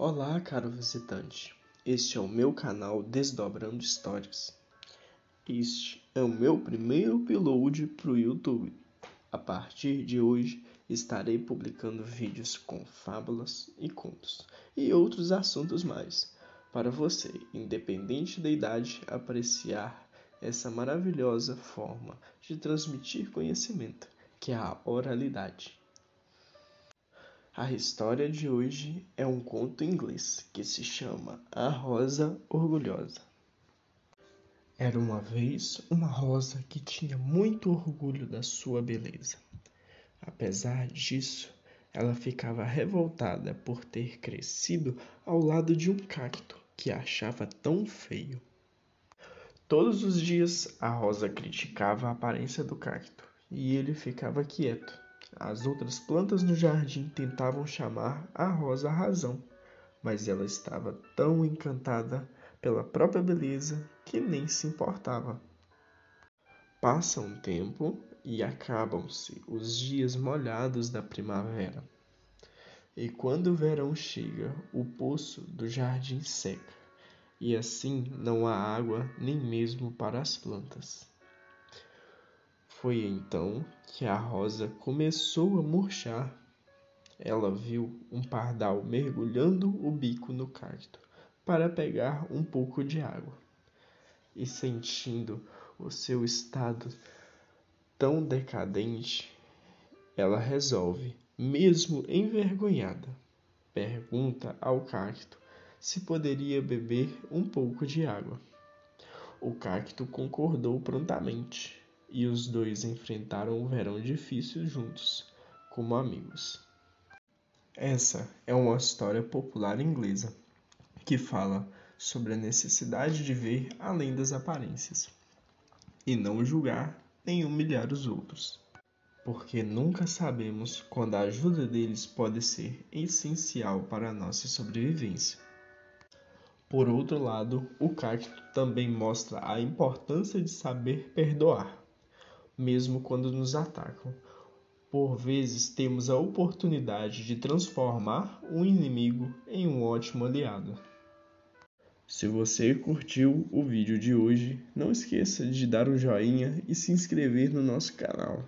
Olá, caro visitante. Este é o meu canal Desdobrando Histórias. Este é o meu primeiro upload para o YouTube. A partir de hoje, estarei publicando vídeos com fábulas e contos e outros assuntos mais, para você, independente da idade, apreciar essa maravilhosa forma de transmitir conhecimento, que é a oralidade. A história de hoje é um conto inglês que se chama A Rosa Orgulhosa. Era uma vez uma rosa que tinha muito orgulho da sua beleza. Apesar disso, ela ficava revoltada por ter crescido ao lado de um cacto que achava tão feio. Todos os dias a rosa criticava a aparência do cacto e ele ficava quieto as outras plantas no jardim tentavam chamar a rosa à razão, mas ela estava tão encantada pela própria beleza que nem se importava. Passa um tempo e acabam-se os dias molhados da primavera. E quando o verão chega, o poço do jardim seca, e assim não há água nem mesmo para as plantas. Foi então que a rosa começou a murchar. Ela viu um pardal mergulhando o bico no cacto para pegar um pouco de água. E sentindo o seu estado tão decadente, ela resolve, mesmo envergonhada, pergunta ao cacto se poderia beber um pouco de água. O cacto concordou prontamente e os dois enfrentaram o verão difícil juntos, como amigos. Essa é uma história popular inglesa que fala sobre a necessidade de ver além das aparências e não julgar nem humilhar os outros, porque nunca sabemos quando a ajuda deles pode ser essencial para a nossa sobrevivência. Por outro lado, o cacto também mostra a importância de saber perdoar mesmo quando nos atacam. Por vezes temos a oportunidade de transformar um inimigo em um ótimo aliado. Se você curtiu o vídeo de hoje, não esqueça de dar um joinha e se inscrever no nosso canal.